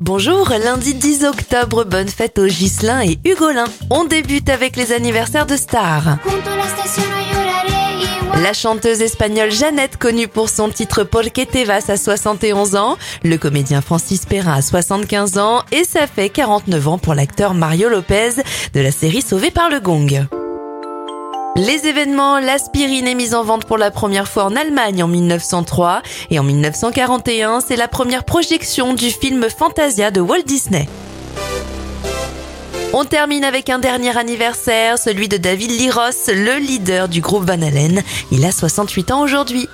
Bonjour, lundi 10 octobre, bonne fête aux Ghislain et Hugolin. On débute avec les anniversaires de stars. La chanteuse espagnole Jeannette, connue pour son titre Porque te vas à 71 ans, le comédien Francis Perrin à 75 ans et ça fait 49 ans pour l'acteur Mario Lopez de la série Sauvé par le Gong. Les événements, l'aspirine est mise en vente pour la première fois en Allemagne en 1903 et en 1941, c'est la première projection du film Fantasia de Walt Disney. On termine avec un dernier anniversaire, celui de David Liros, le leader du groupe Van Halen. Il a 68 ans aujourd'hui.